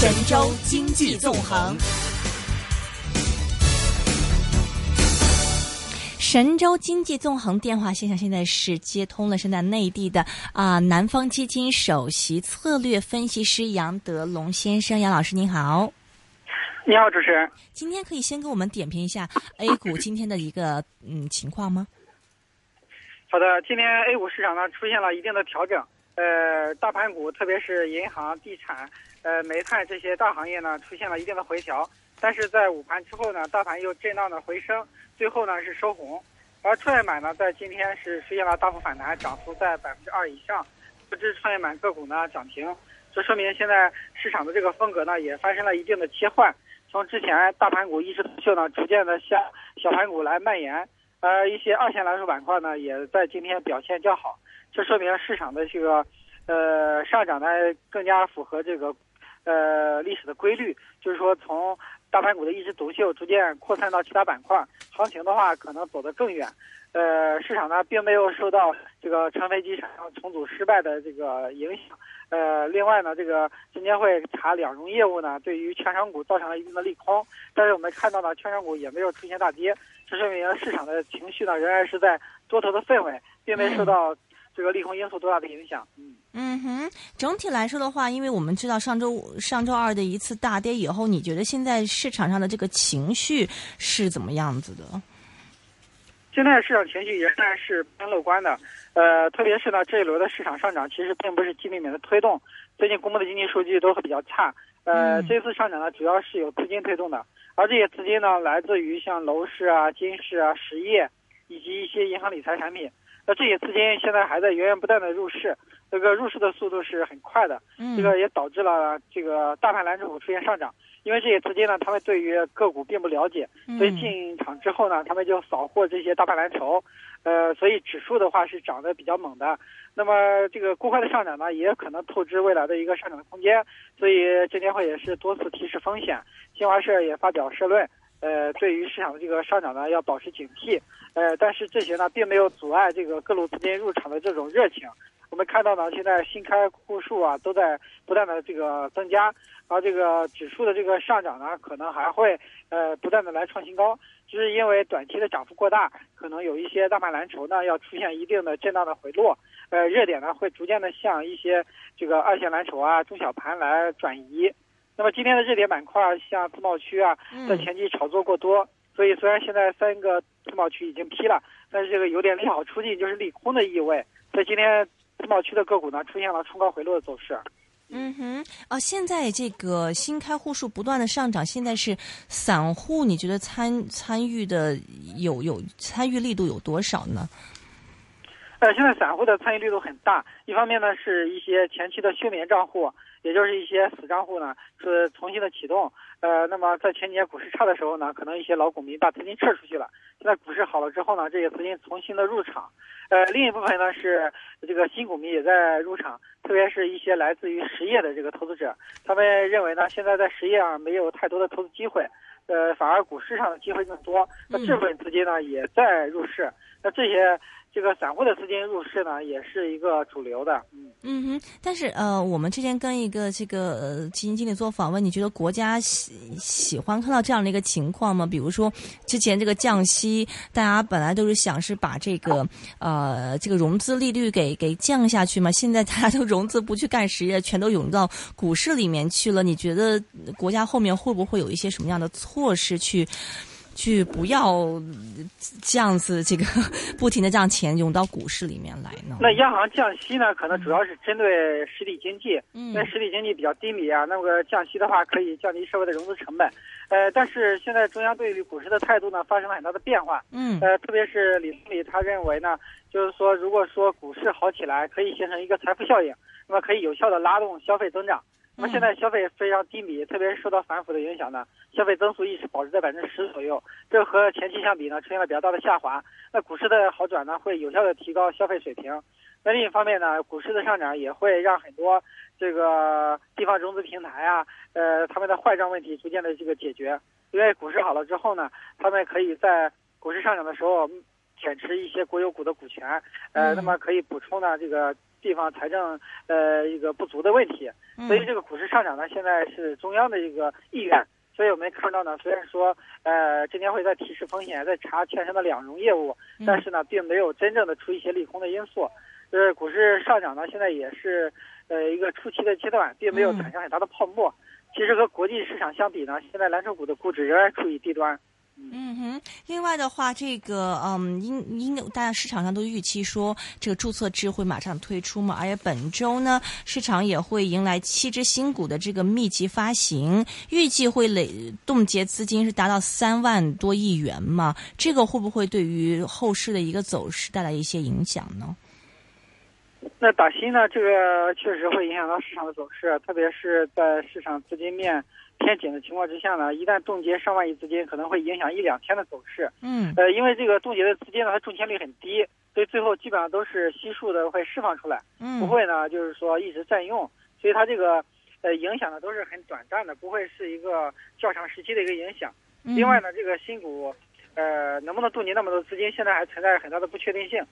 神州经济纵横。神州经济纵横电话线上现在是接通了，现在内地的啊、南方基金首席策略分析师杨德龙先生，杨老师您好。你好，主持人。今天可以先给我们点评一下 A 股今天的一个嗯情况吗？好的，今天 A 股市场呢出现了一定的调整，呃，大盘股特别是银行、地产、呃煤炭这些大行业呢出现了一定的回调，但是在午盘之后呢，大盘又震荡的回升，最后呢是收红，而创业板呢在今天是出现了大幅反弹，涨幅在百分之二以上，不只创业板个股呢涨停，这说明现在市场的这个风格呢也发生了一定的切换，从之前大盘股一枝独秀呢，逐渐的向小盘股来蔓延。呃，一些二线蓝筹板块呢，也在今天表现较好，这说明市场的这个呃上涨呢更加符合这个呃历史的规律，就是说从大盘股的一枝独秀逐渐扩散到其他板块，行情的话可能走得更远。呃，市场呢并没有受到这个成飞机场重组失败的这个影响。呃，另外呢，这个证监会查两融业务呢，对于券商股造成了一定的利空，但是我们看到呢，券商股也没有出现大跌，这说明市场的情绪呢仍然是在多头的氛围，并没受到这个利空因素多大的影响。嗯嗯哼，整体来说的话，因为我们知道上周上周二的一次大跌以后，你觉得现在市场上的这个情绪是怎么样子的？现在市场情绪仍然是偏乐观的，呃，特别是呢这一轮的市场上涨，其实并不是基本面的推动，最近公布的经济数据都比较差，呃，嗯这次上涨呢主要是有资金推动的，而这些资金呢来自于像楼市啊、金市啊、实业以及一些银行理财产品，那这些资金现在还在源源不断的入市，这个入市的速度是很快的，嗯，这个也导致了这个大盘蓝筹股出现上涨，因为这些资金呢，他们对于个股并不了解，所以嗯进场之后呢，他们就扫货这些大盘蓝筹，呃，所以指数的话是涨得比较猛的。那么这个过快的上涨呢，也可能透支未来的一个上涨的空间，所以证监会也是多次提示风险。新华社也发表社论，呃，对于市场的这个上涨呢，要保持警惕。呃，但是这些呢，并没有阻碍这个各路资金入场的这种热情。我们看到呢，现在新开户数啊都在不断的这个增加，而这个指数的这个上涨呢，可能还会呃不断的来创新高，就是因为短期的涨幅过大，可能有一些大盘蓝筹呢要出现一定的震荡的回落，呃，热点呢会逐渐的向一些这个二线蓝筹啊、中小盘来转移。那么今天的热点板块像自贸区啊，在嗯前期炒作过多，所以虽然现在三个自贸区已经批了，但是这个有点利好出尽，就是利空的意味。所以今天自贸区的个股呢出现了冲高回落的走势。嗯哼，啊，现在这个新开户数不断的上涨，现在是散户，你觉得参参与的有有参与力度有多少呢？呃，现在散户的参与力度很大，一方面呢是一些前期的休眠账户，也就是一些死账户呢是重新的启动。呃，那么在前几年股市差的时候呢，可能一些老股民把资金撤出去了。现在股市好了之后呢，这些资金重新的入场。呃，另一部分呢是这个新股民也在入场，特别是一些来自于实业的这个投资者，他们认为呢，现在在实业上没有太多的投资机会，呃，反而股市上的机会更多。那这部分资金呢也在入市，那这些这个散户的资金入市呢，也是一个主流的。嗯，嗯哼，但是呃，我们之前跟一个这个呃基金经理做访问，你觉得国家喜喜欢看到这样的一个情况吗？比如说之前这个降息，大家本来都是想是把这个呃这个融资利率给给降下去嘛，现在大家都融资不去干实业，全都涌到股市里面去了。你觉得国家后面会不会有一些什么样的措施去？去不要呃这样子，这个 不停的让钱涌到股市里面来呢？那央行降息呢，可能主要是针对实体经济，嗯因为实体经济比较低迷啊，那么降息的话可以降低社会的融资成本。呃，但是现在中央对于股市的态度呢，发生了很大的变化。嗯呃，特别是李总理他认为呢，就是说，如果说股市好起来，可以形成一个财富效应，那么可以有效的拉动消费增长。那么现在消费非常低迷，特别是受到反腐的影响呢，消费增速一直保持在百分之十左右，这和前期相比呢，出现了比较大的下滑。那股市的好转呢，会有效的提高消费水平。那另一方面呢，股市的上涨也会让很多这个地方融资平台啊，呃，他们的坏账问题逐渐的这个解决。因为股市好了之后呢，他们可以在股市上涨的时候减持一些国有股的股权，呃，嗯那么可以补充呢这个地方财政呃一个不足的问题，嗯所以这个股市上涨呢，现在是中央的一个意愿。所以我们看到呢，虽然说呃证监会在提示风险，在查券商的两融业务，嗯但是呢，并没有真正的出一些利空的因素。呃，股市上涨呢，现在也是呃一个初期的阶段，并没有产生很大的泡沫。其实和国际市场相比呢，现在蓝筹股的估值仍然处于低端。嗯哼，另外的话，这个嗯，因因大家市场上都预期说这个注册制会马上推出嘛，而且本周呢，市场也会迎来七只新股的这个密集发行，预计会累冻结资金是达到三万多亿元嘛，这个会不会对于后市的一个走势带来一些影响呢？那打新呢，这个确实会影响到市场的走势，特别是在市场资金面偏紧的情况之下呢，一旦冻结上万亿资金，可能会影响一两天的走势。嗯呃，因为这个冻结的资金呢，它中签率很低，所以最后基本上都是悉数的会释放出来，嗯，不会呢就是说一直占用，所以它这个呃影响呢都是很短暂的，不会是一个较长时期的一个影响。嗯另外呢，这个新股呃能不能冻结那么多资金，现在还存在很大的不确定性。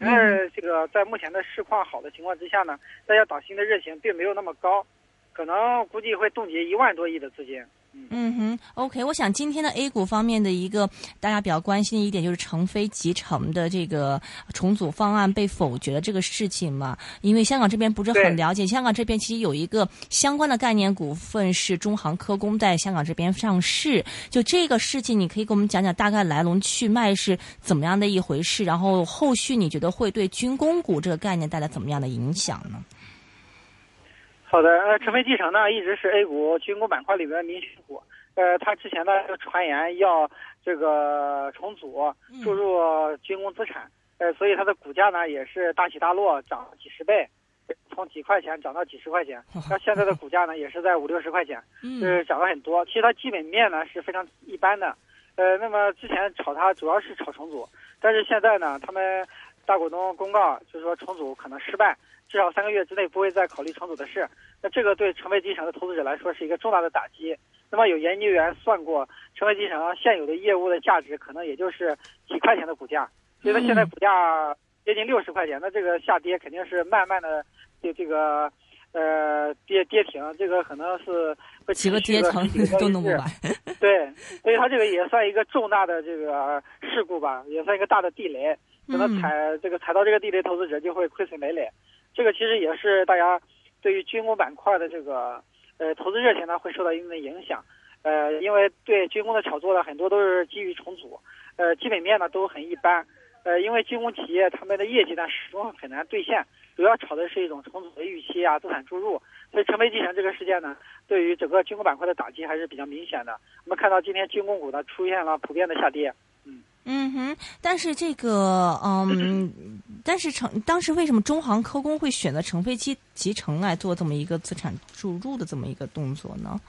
因为这个在目前的市况好的情况之下呢，大家打新的热情并没有那么高，可能估计会冻结一万多亿的资金。嗯哼，OK，我想今天的 A 股方面的一个大家比较关心的一点就是成飞集成的这个重组方案被否决的这个事情嘛，因为香港这边不是很了解，香港这边其实有一个相关的概念股份是中航科工在香港这边上市，就这个事情你可以给我们讲讲大概来龙去脉是怎么样的一回事，然后后续你觉得会对军工股这个概念带来怎么样的影响呢？好的，呃，成飞继承呢一直是 A 股军工板块里边的明星股。呃，它之前呢就传言要这个重组注入军工资产，呃，所以它的股价呢也是大起大落，涨了几十倍，从几块钱涨到几十块钱。那现在的股价呢也是在五六十块钱，就是涨了很多。其实它基本面呢是非常一般的，呃，那么之前炒它主要是炒重组，但是现在呢，他们大股东公告就是说重组可能失败。至少三个月之内不会再考虑重组的事，那这个对成为集成的投资者来说是一个重大的打击。那么有研究员算过，成为集成现有的业务的价值可能也就是几块钱的股价，所以它现在股价接近六十块钱，那这个下跌肯定是慢慢的就这个呃跌跌停，这个可能是会几个阶层都弄不完。对，所以它这个也算一个重大的这个事故吧，也算一个大的地雷，可能踩这个踩到这个地雷，投资者就会亏损累累。这个其实也是大家对于军工板块的这个呃投资热情呢会受到一定的影响，呃，因为对军工的炒作呢很多都是基于重组，呃，基本面呢都很一般，呃，因为军工企业他们的业绩呢始终很难兑现，主要炒的是一种重组的预期啊，资产注入，所以成为继承这个事件呢，对于整个军工板块的打击还是比较明显的。我们看到今天军工股呢出现了普遍的下跌。嗯哼，但是这个，嗯，但是成当时为什么中航科工会选择成飞机集成来做这么一个资产注入的这么一个动作呢？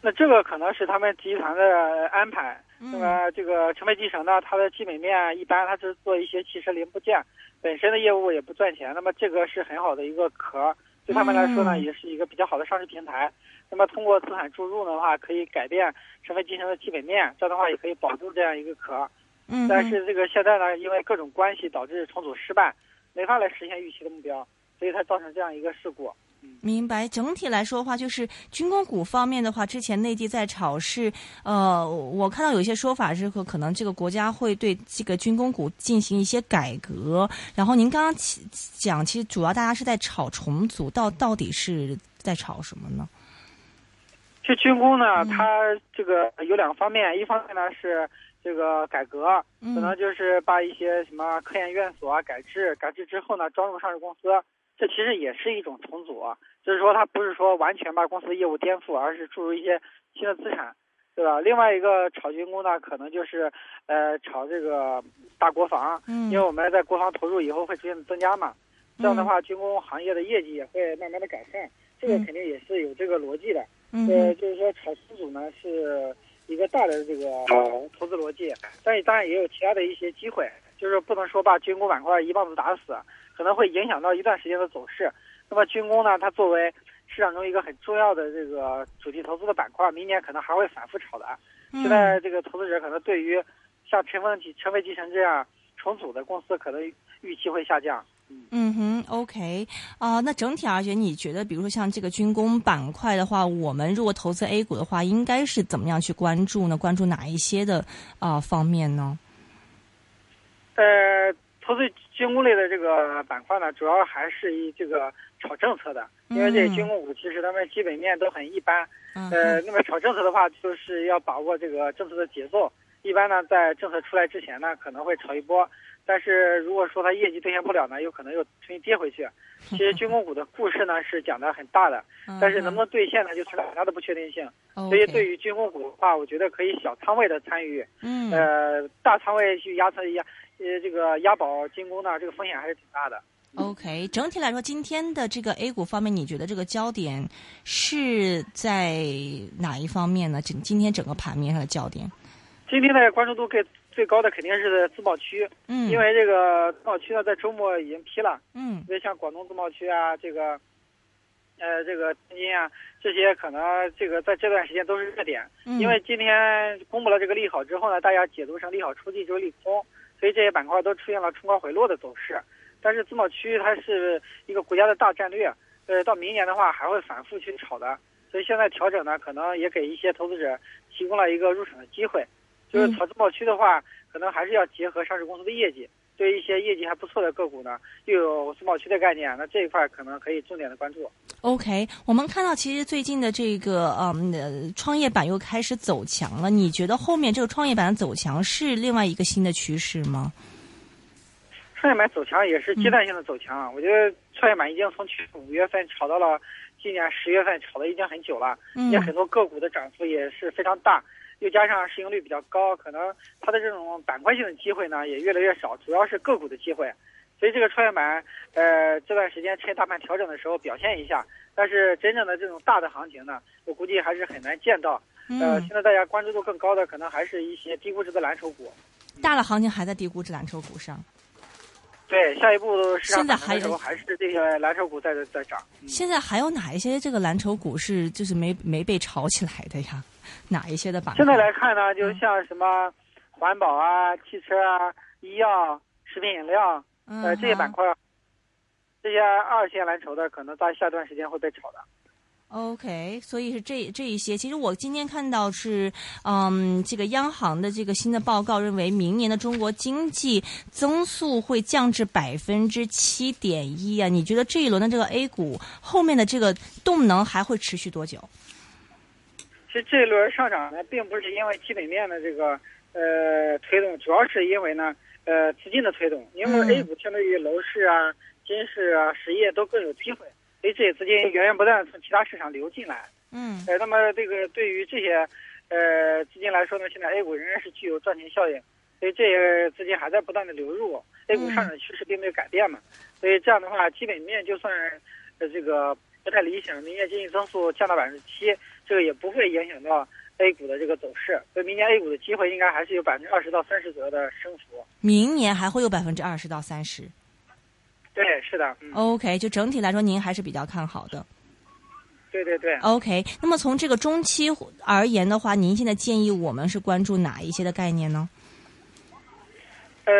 那这个可能是他们集团的安排。那么这个成飞集成呢，它的基本面一般，它是做一些汽车零部件，本身的业务也不赚钱。那么这个是很好的一个壳，对他们来说呢，也是一个比较好的上市平台。那么通过资产注入的话，可以改变成飞集成的基本面，这样的话也可以保住这样一个壳。嗯，但是这个现在呢，因为各种关系导致重组失败，没法来实现预期的目标，所以才造成这样一个事故。明白。整体来说的话，就是军工股方面的话，之前内地在炒是，呃，我看到有一些说法是说，可能这个国家会对这个军工股进行一些改革。然后您刚刚讲，其实主要大家是在炒重组，到到底是在炒什么呢？这军工呢，它这个有两个方面，一方面呢是这个改革，可能就是把一些什么科研院所啊改制，改制之后呢招入上市公司，这其实也是一种重组，就是说它不是说完全把公司的业务颠覆，而是注入一些新的资产，对吧？另外一个炒军工呢，可能就是呃炒这个大国防，因为我们在国防投入以后会逐渐增加嘛，这样的话军工行业的业绩也会慢慢的改善，这个肯定也是有这个逻辑的。呃，就是说炒重组呢是一个大的这个投资逻辑，但是当然也有其他的一些机会，就是不能说把军工板块一棒子打死，可能会影响到一段时间的走势。那么军工呢，它作为市场中一个很重要的这个主题投资的板块，明年可能还会反复炒的。现在这个投资者可能对于像成分成飞集成这样重组的公司，可能预期会下降。嗯哼，OK 啊、那整体而言，你觉得，比如说像这个军工板块的话，我们如果投资 A 股的话，应该是怎么样去关注呢？关注哪一些的啊、方面呢？呃，投资军工类的这个板块呢，主要还是以这个炒政策的，因为这些军工股其实他们基本面都很一般。嗯呃，那么炒政策的话，就是要把握这个政策的节奏。一般呢，在政策出来之前呢，可能会炒一波，但是如果说它业绩兑现不了呢，有可能又重新跌回去。其实军工股的故事呢是讲的很大的，但是能不能兑现呢，就存在很大的不确定性。嗯所以对于军工股的话，我觉得可以小仓位的参与，嗯呃，大仓位去压仓压，呃，这个押宝军工呢，这个风险还是挺大的。OK，整体来说，今天的这个 A 股方面，你觉得这个焦点是在哪一方面呢？今今天整个盘面上的焦点，今天的关注度最最高的肯定是自贸区，嗯，因为这个自贸区呢在周末已经批了，嗯因为像广东自贸区啊，这个，呃，这个天津啊，这些可能这个在这段时间都是热点，嗯，因为今天公布了这个利好之后呢，大家解读成利好出尽就是利空，所以这些板块都出现了冲高回落的走势。但是自贸区它是一个国家的大战略，呃，到明年的话还会反复去炒的，所以现在调整呢，可能也给一些投资者提供了一个入场的机会。就是嗯炒自贸区的话，可能还是要结合上市公司的业绩，对一些业绩还不错的个股呢，又有自贸区的概念，那这一块可能可以重点的关注。OK，我们看到其实最近的这个嗯呃创业板又开始走强了，你觉得后面这个创业板走强是另外一个新的趋势吗？创业板走强也是阶段性的走强，啊我觉得创业板已经从去年五月份炒到了今年十月份，炒的已经很久了，嗯也很多个股的涨幅也是非常大，又加上市盈率比较高，可能它的这种板块性的机会呢也越来越少，主要是个股的机会。所以这个创业板，呃，这段时间趁大盘调整的时候表现一下，但是真正的这种大的行情呢，我估计还是很难见到。呃，嗯现，在大家关注度更高的，可能还是一些低估值的蓝筹股。大的行情还在低估值蓝筹股上，对，下一步市场现在还有还是这些蓝筹股在在涨。嗯现在还有哪一些这个蓝筹股是就是没没被炒起来的呀？哪一些的板块？现在来看呢，嗯就像什么环保啊、汽车啊、医药、食品饮料，嗯呃，这些板块，这些二线蓝筹的，可能在下段时间会被炒的。OK，所以是这这一些。其实我今天看到是，嗯，这个央行的这个新的报告认为，明年的中国经济增速会降至百分之七点一啊。你觉得这一轮的这个 A 股后面的这个动能还会持续多久？其实这一轮上涨呢，并不是因为基本面的这个呃推动，主要是因为呢呃资金的推动。因为嗯 A 股相对于楼市啊、金市啊、实业都更有机会，所以这些资金源源不断地从其他市场流进来。嗯呃，那么这个对于这些呃资金来说呢，现在 A 股仍然是具有赚钱效应，所以这些资金还在不断的流入，A 股上涨趋势并没有改变嘛，所以这样的话，基本面就算呃这个不太理想，明年经济增速降到百分之七，这个也不会影响到 A 股的这个走势，所以明年 A 股的机会应该还是有百分之二十到三十左右的升幅。明年还会有百分之二十到三十。对，是的，嗯，OK，就整体来说，您还是比较看好的。对对对。OK，那么从这个中期而言的话，您现在建议我们是关注哪一些的概念呢？呃，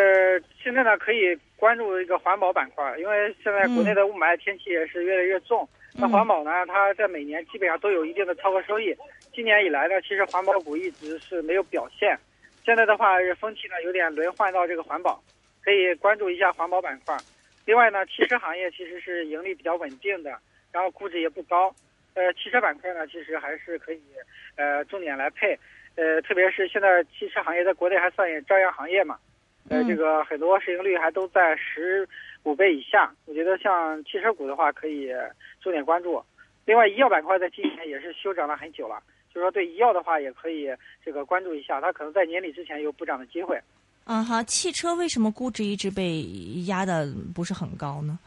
现在呢可以关注一个环保板块，因为现在国内的雾霾天气也是越来越重。那环保呢，它在每年基本上都有一定的超额收益。今年以来呢，其实环保股一直是没有表现。现在的话，风气呢有点轮换到这个环保，可以关注一下环保板块。另外呢，汽车行业其实是盈利比较稳定的，然后估值也不高。呃，汽车板块呢，其实还是可以呃重点来配。呃，特别是现在汽车行业在国内还算也朝阳行业嘛。呃，嗯这个很多市盈率还都在十五倍以下，我觉得像汽车股的话可以重点关注。另外，医药板块在今年也是休整了很久了，就是说对医药的话也可以这个关注一下，它可能在年底之前有补涨的机会。嗯哈，汽车为什么估值一直被压的不是很高呢？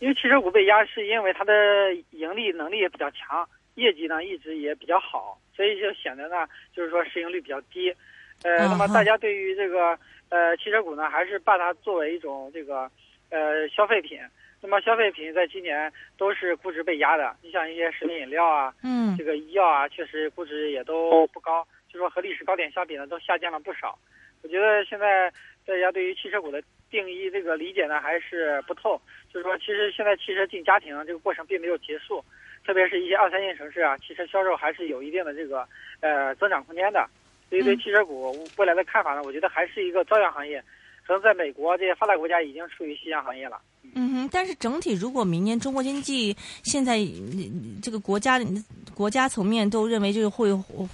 因为汽车股被压，是因为它的盈利能力也比较强，业绩呢一直也比较好，所以就显得呢就是说市盈率比较低。呃，那么大家对于这个呃汽车股呢，还是把它作为一种这个呃消费品。那么消费品在今年都是估值被压的，你像一些食品饮料啊，嗯这个医药啊，确实估值也都不高，就说和历史高点相比呢，都下降了不少。我觉得现在大家对于汽车股的定义这个理解呢还是不透，就是说其实现在汽车进家庭这个过程并没有结束，特别是一些二三线城市啊，汽车销售还是有一定的这个呃增长空间的。所以对汽车股未来的看法呢，我觉得还是一个朝阳行业，可能在美国这些发达国家已经处于夕阳行业了。嗯哼，但是整体如果明年中国经济现在这个国家国家层面都认为就是会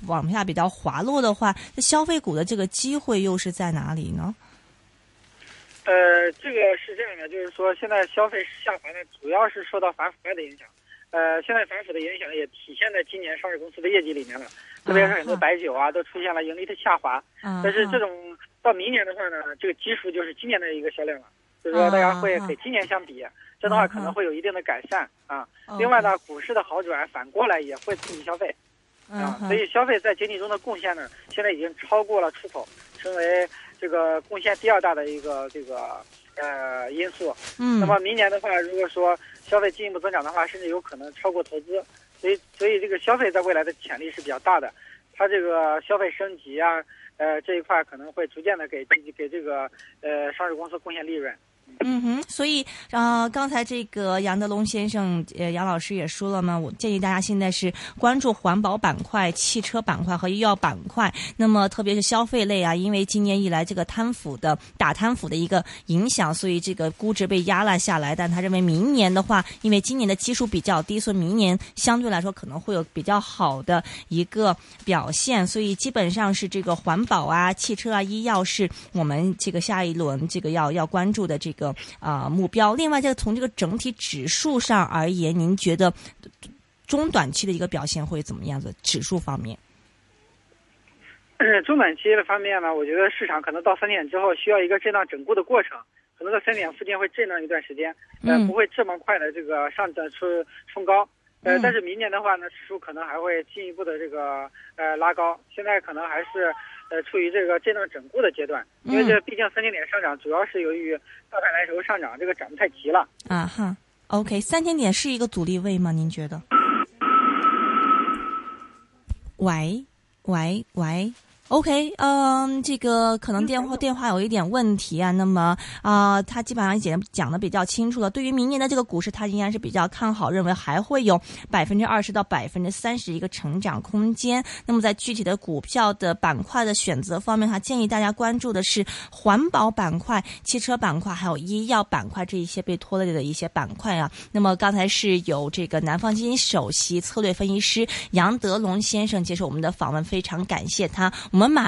往下比较滑落的话，那消费股的这个机会又是在哪里呢？呃，这个是这样的，就是说现在消费下滑呢，主要是受到反腐败的影响。呃，现在反腐的影响也体现在今年上市公司的业绩里面了，特别是很多白酒啊都出现了盈利的下滑。但是这种到明年的话呢，这个基数就是今年的一个销量了。就是说，大家会给今年相比，这样的话可能会有一定的改善啊。另外呢，股市的好转反过来也会刺激消费啊。所以消费在经济中的贡献呢，现在已经超过了出口，成为这个贡献第二大的一个这个呃因素。嗯。那么明年的话，如果说消费进一步增长的话，甚至有可能超过投资。所以，所以这个消费在未来的潜力是比较大的。它这个消费升级啊，呃这一块可能会逐渐的给给这个呃上市公司贡献利润。嗯哼，所以啊，刚才这个杨德龙先生，呃，杨老师也说了嘛，我建议大家现在是关注环保板块、汽车板块和医药板块。那么特别是消费类啊，因为今年以来这个贪腐的打贪腐的一个影响，所以这个估值被压了下来。但他认为明年的话，因为今年的基数比较低，所以明年相对来说可能会有比较好的一个表现。所以基本上是这个环保啊、汽车啊、医药是我们这个下一轮这个要要关注的这个。啊，目标。另外，这个从这个整体指数上而言，您觉得中短期的一个表现会怎么样子？指数方面，中短期的方面呢，我觉得市场可能到三点之后需要一个震荡整固的过程，可能在三点附近会震荡一段时间，呃，不会这么快的这个上涨出冲高。呃，但是明年的话呢，指数可能还会进一步的这个呃拉高。现在可能还是。呃，处于这个震荡整固的阶段，因为这毕竟三千点上涨，主要是由于大盘来时候上涨，这个涨得太急了。啊哈，OK，三千点是一个阻力位吗？您觉得？喂喂喂。OK，嗯，这个可能电话电话有一点问题啊。那么啊，他基本上已经讲的比较清楚了。对于明年的这个股市，他应该是比较看好，认为还会有百分之二十到百分之三十一个成长空间。那么在具体的股票的板块的选择方面，哈，建议大家关注的是环保板块、汽车板块还有医药板块这一些被拖累的一些板块啊。那么刚才是有这个南方基金首席策略分析师杨德龙先生接受我们的访问，非常感谢他。我们马